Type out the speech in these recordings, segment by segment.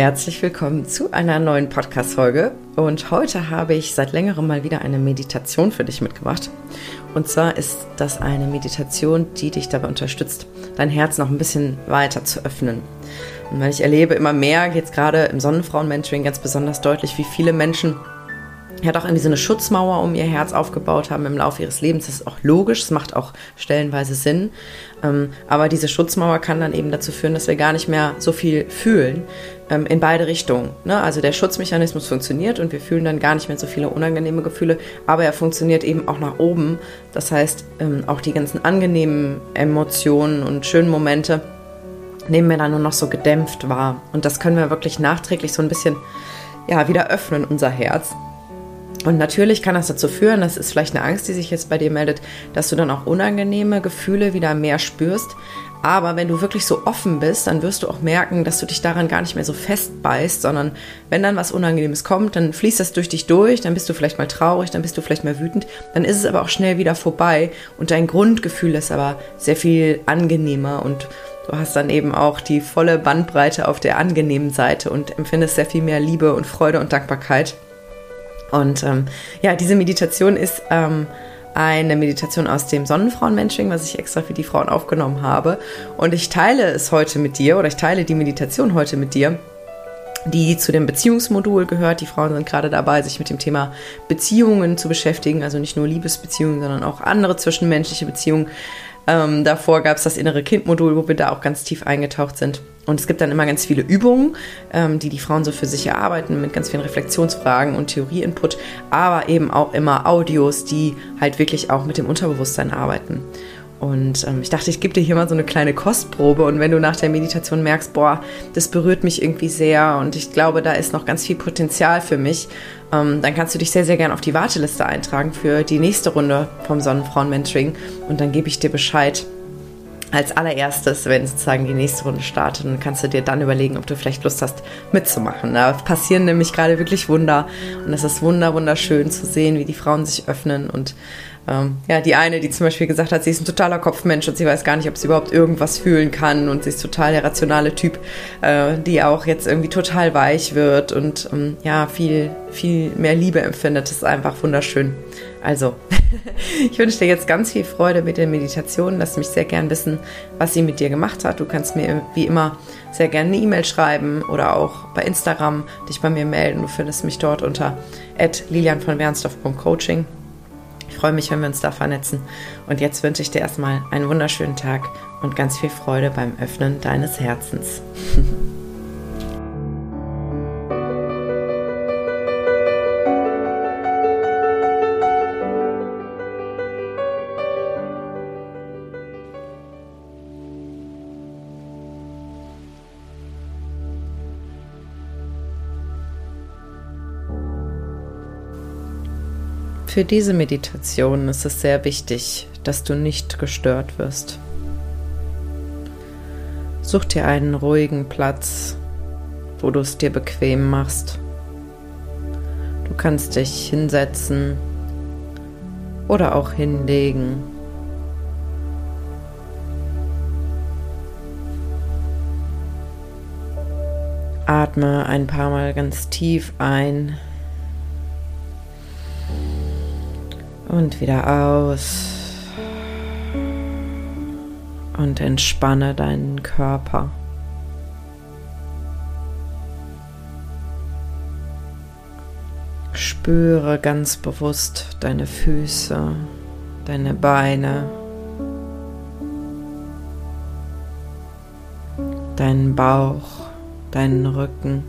Herzlich willkommen zu einer neuen Podcast-Folge. Und heute habe ich seit längerem mal wieder eine Meditation für dich mitgebracht. Und zwar ist das eine Meditation, die dich dabei unterstützt, dein Herz noch ein bisschen weiter zu öffnen. Und weil ich erlebe immer mehr, jetzt gerade im Sonnenfrauen-Mentoring ganz besonders deutlich, wie viele Menschen ja doch irgendwie so eine Schutzmauer um ihr Herz aufgebaut haben im Laufe ihres Lebens. Das ist auch logisch, es macht auch stellenweise Sinn. Ähm, aber diese Schutzmauer kann dann eben dazu führen, dass wir gar nicht mehr so viel fühlen ähm, in beide Richtungen. Ne? Also der Schutzmechanismus funktioniert und wir fühlen dann gar nicht mehr so viele unangenehme Gefühle, aber er funktioniert eben auch nach oben. Das heißt, ähm, auch die ganzen angenehmen Emotionen und schönen Momente nehmen wir dann nur noch so gedämpft wahr. Und das können wir wirklich nachträglich so ein bisschen ja, wieder öffnen, unser Herz. Und natürlich kann das dazu führen, das ist vielleicht eine Angst, die sich jetzt bei dir meldet, dass du dann auch unangenehme Gefühle wieder mehr spürst. Aber wenn du wirklich so offen bist, dann wirst du auch merken, dass du dich daran gar nicht mehr so festbeißt, sondern wenn dann was Unangenehmes kommt, dann fließt das durch dich durch, dann bist du vielleicht mal traurig, dann bist du vielleicht mal wütend, dann ist es aber auch schnell wieder vorbei und dein Grundgefühl ist aber sehr viel angenehmer und du hast dann eben auch die volle Bandbreite auf der angenehmen Seite und empfindest sehr viel mehr Liebe und Freude und Dankbarkeit. Und ähm, ja, diese Meditation ist ähm, eine Meditation aus dem Sonnenfrauen-Mentoring, was ich extra für die Frauen aufgenommen habe. Und ich teile es heute mit dir oder ich teile die Meditation heute mit dir, die zu dem Beziehungsmodul gehört. Die Frauen sind gerade dabei, sich mit dem Thema Beziehungen zu beschäftigen, also nicht nur Liebesbeziehungen, sondern auch andere zwischenmenschliche Beziehungen. Ähm, davor gab es das innere Kind-Modul, wo wir da auch ganz tief eingetaucht sind. Und es gibt dann immer ganz viele Übungen, ähm, die die Frauen so für sich erarbeiten, mit ganz vielen Reflexionsfragen und Theorie-Input, aber eben auch immer Audios, die halt wirklich auch mit dem Unterbewusstsein arbeiten. Und ähm, ich dachte, ich gebe dir hier mal so eine kleine Kostprobe. Und wenn du nach der Meditation merkst, boah, das berührt mich irgendwie sehr und ich glaube, da ist noch ganz viel Potenzial für mich, ähm, dann kannst du dich sehr, sehr gerne auf die Warteliste eintragen für die nächste Runde vom Sonnenfrauen-Mentoring. Und dann gebe ich dir Bescheid, als allererstes, wenn sozusagen die nächste Runde startet, dann kannst du dir dann überlegen, ob du vielleicht Lust hast, mitzumachen. Da passieren nämlich gerade wirklich Wunder und es ist wunder, wunderschön zu sehen, wie die Frauen sich öffnen und ähm, ja, die eine, die zum Beispiel gesagt hat, sie ist ein totaler Kopfmensch und sie weiß gar nicht, ob sie überhaupt irgendwas fühlen kann und sie ist total der rationale Typ, äh, die auch jetzt irgendwie total weich wird und ähm, ja, viel, viel mehr Liebe empfindet. Das ist einfach wunderschön. Also, ich wünsche dir jetzt ganz viel Freude mit der Meditation. Lass mich sehr gern wissen, was sie mit dir gemacht hat. Du kannst mir wie immer sehr gerne eine E-Mail schreiben oder auch bei Instagram dich bei mir melden. Du findest mich dort unter lilian von Coaching. Ich freue mich, wenn wir uns da vernetzen. Und jetzt wünsche ich dir erstmal einen wunderschönen Tag und ganz viel Freude beim Öffnen deines Herzens. Für diese Meditation ist es sehr wichtig, dass du nicht gestört wirst. Such dir einen ruhigen Platz, wo du es dir bequem machst. Du kannst dich hinsetzen oder auch hinlegen. Atme ein paar Mal ganz tief ein Und wieder aus. Und entspanne deinen Körper. Spüre ganz bewusst deine Füße, deine Beine, deinen Bauch, deinen Rücken.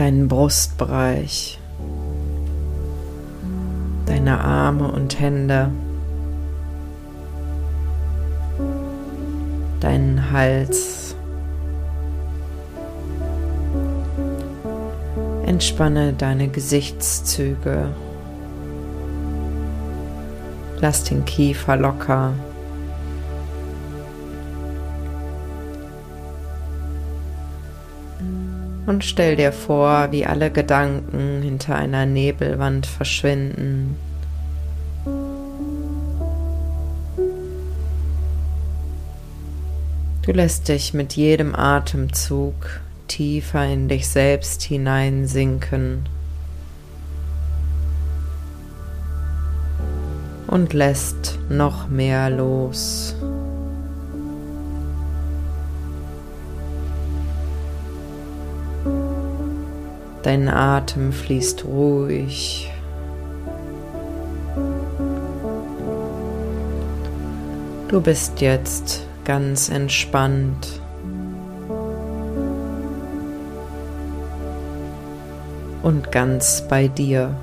Deinen Brustbereich, deine Arme und Hände, deinen Hals. Entspanne deine Gesichtszüge. Lass den Kiefer locker. Und stell dir vor, wie alle Gedanken hinter einer Nebelwand verschwinden. Du lässt dich mit jedem Atemzug tiefer in dich selbst hineinsinken und lässt noch mehr los. Dein Atem fließt ruhig. Du bist jetzt ganz entspannt. Und ganz bei dir.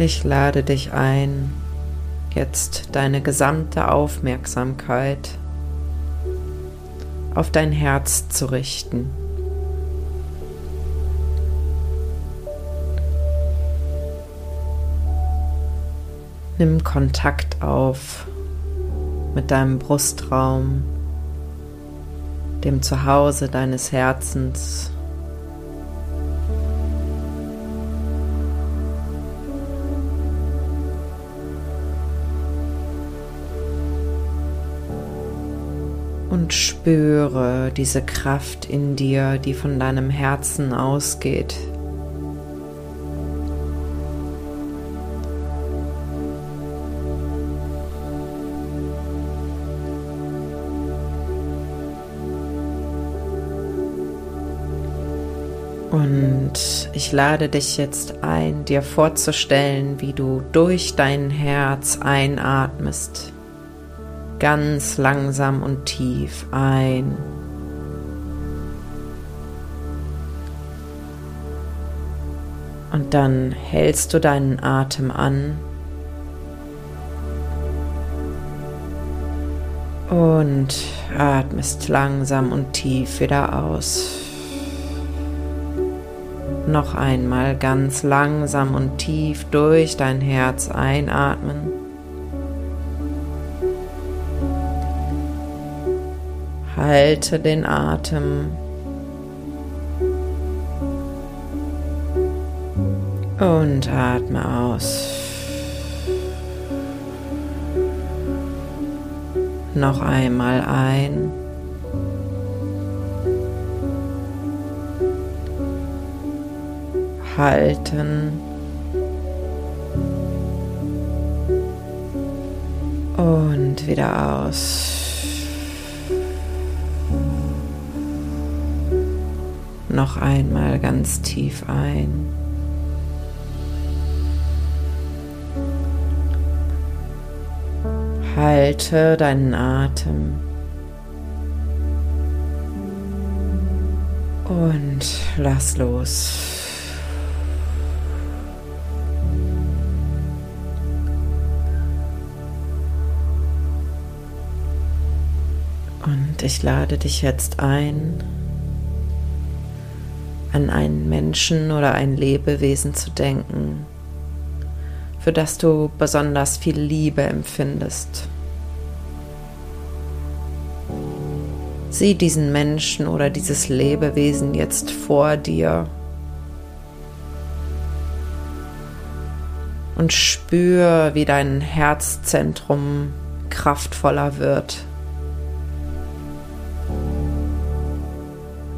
Ich lade dich ein, jetzt deine gesamte Aufmerksamkeit auf dein Herz zu richten. Nimm Kontakt auf mit deinem Brustraum, dem Zuhause deines Herzens. Und spüre diese Kraft in dir, die von deinem Herzen ausgeht. Und ich lade dich jetzt ein, dir vorzustellen, wie du durch dein Herz einatmest ganz langsam und tief ein. Und dann hältst du deinen Atem an und atmest langsam und tief wieder aus. Noch einmal ganz langsam und tief durch dein Herz einatmen. Halte den Atem. Und atme aus. Noch einmal ein. Halten. Und wieder aus. Noch einmal ganz tief ein. Halte deinen Atem und lass los. Und ich lade dich jetzt ein, an einen Menschen oder ein Lebewesen zu denken, für das du besonders viel Liebe empfindest. Sieh diesen Menschen oder dieses Lebewesen jetzt vor dir und spür, wie dein Herzzentrum kraftvoller wird.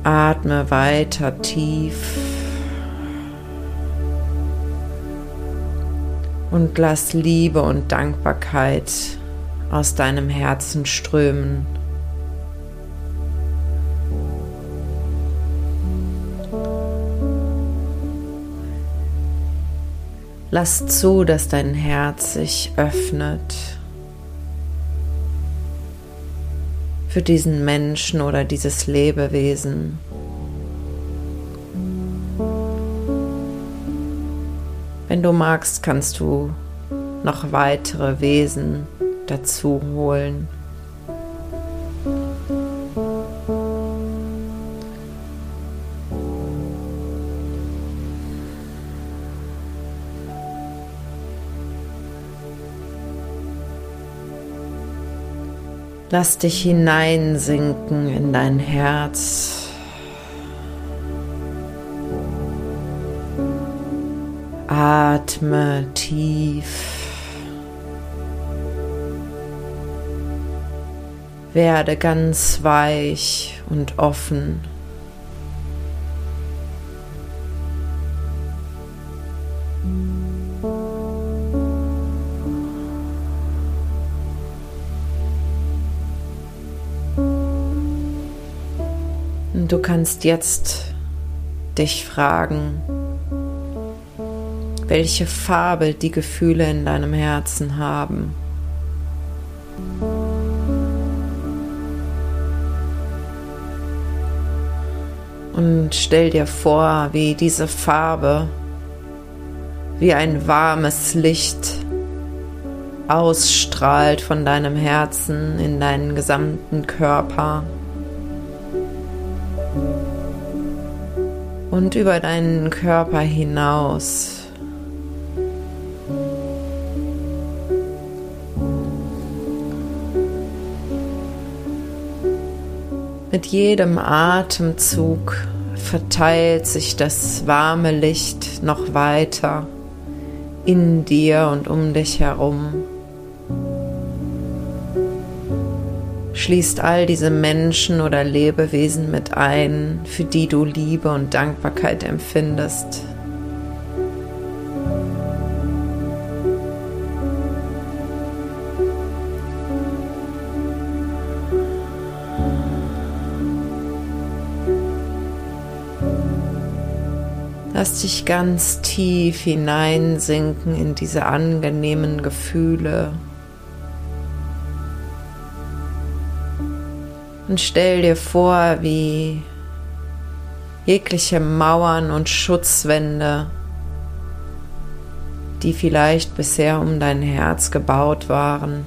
Atme weiter tief und lass Liebe und Dankbarkeit aus deinem Herzen strömen. Lass zu, dass dein Herz sich öffnet für diesen Menschen oder dieses Lebewesen. Wenn du magst, kannst du noch weitere Wesen dazu holen. Lass dich hineinsinken in dein Herz. Atme tief. Werde ganz weich und offen. Du kannst jetzt dich fragen, welche Farbe die Gefühle in deinem Herzen haben. Und stell dir vor, wie diese Farbe wie ein warmes Licht ausstrahlt von deinem Herzen in deinen gesamten Körper und über deinen Körper hinaus. Mit jedem Atemzug verteilt sich das warme Licht noch weiter in dir und um dich herum. Schließt all diese Menschen oder Lebewesen mit ein, für die du Liebe und Dankbarkeit empfindest. Lass dich ganz tief hineinsinken in diese angenehmen Gefühle. Und stell dir vor, wie jegliche Mauern und Schutzwände, die vielleicht bisher um dein Herz gebaut waren,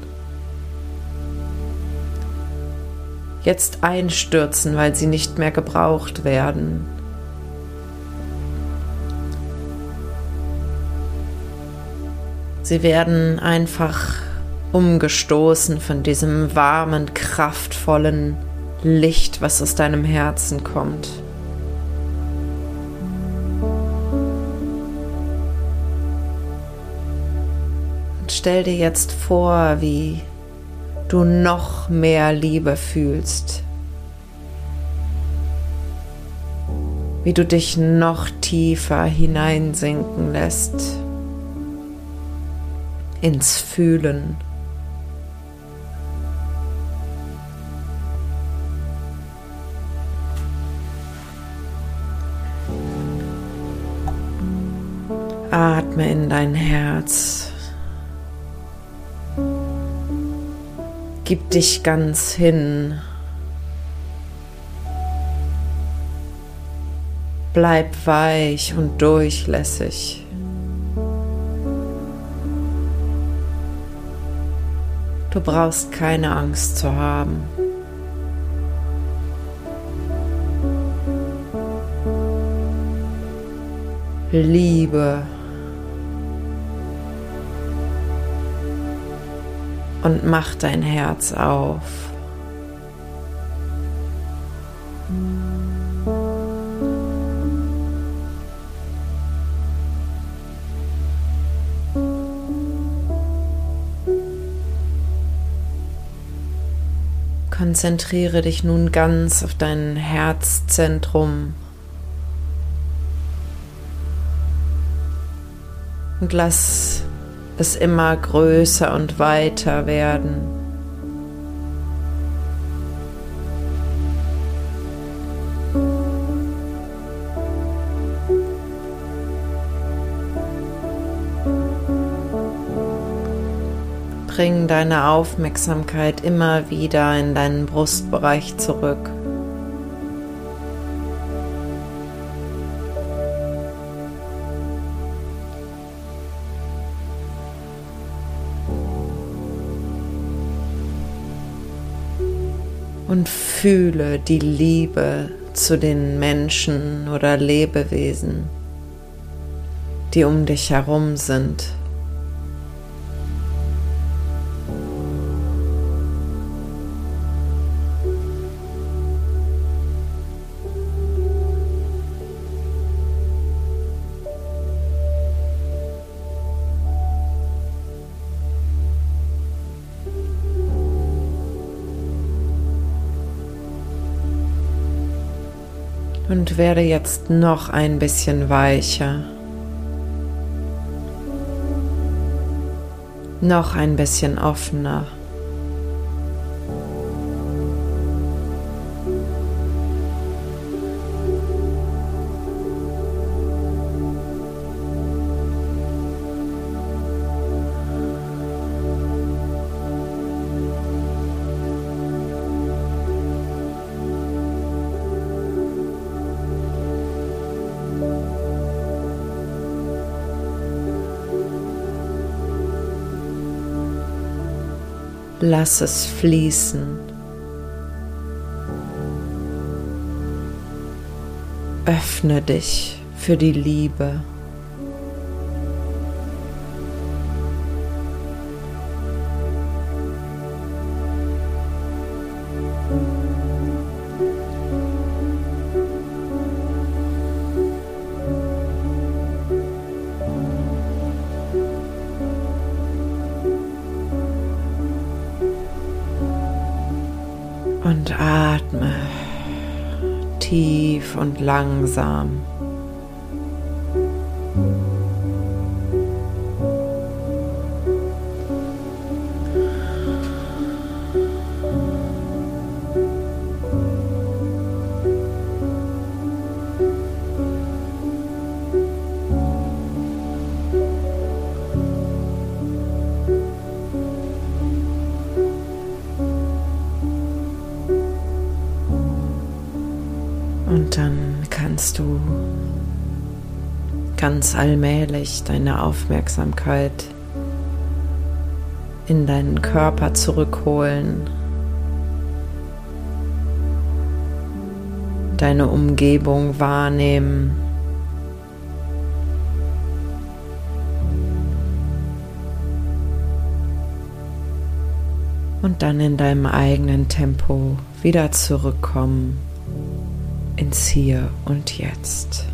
jetzt einstürzen, weil sie nicht mehr gebraucht werden. Sie werden einfach umgestoßen von diesem warmen, kraftvollen Licht, was aus deinem Herzen kommt. Und stell dir jetzt vor, wie du noch mehr Liebe fühlst, wie du dich noch tiefer hineinsinken lässt ins Fühlen. Atme in dein Herz. Gib dich ganz hin. Bleib weich und durchlässig. Du brauchst keine Angst zu haben. Liebe und mach dein Herz auf. Konzentriere dich nun ganz auf dein Herzzentrum und lass es immer größer und weiter werden. Bring deine Aufmerksamkeit immer wieder in deinen Brustbereich zurück. Und fühle die Liebe zu den Menschen oder Lebewesen, die um dich herum sind. Und werde jetzt noch ein bisschen weicher. Noch ein bisschen offener. Lass es fließen. Öffne dich für die Liebe. Atme tief und langsam. Dann kannst du ganz allmählich deine Aufmerksamkeit in deinen Körper zurückholen, deine Umgebung wahrnehmen. Und dann in deinem eigenen Tempo wieder zurückkommen ins Hier und Jetzt.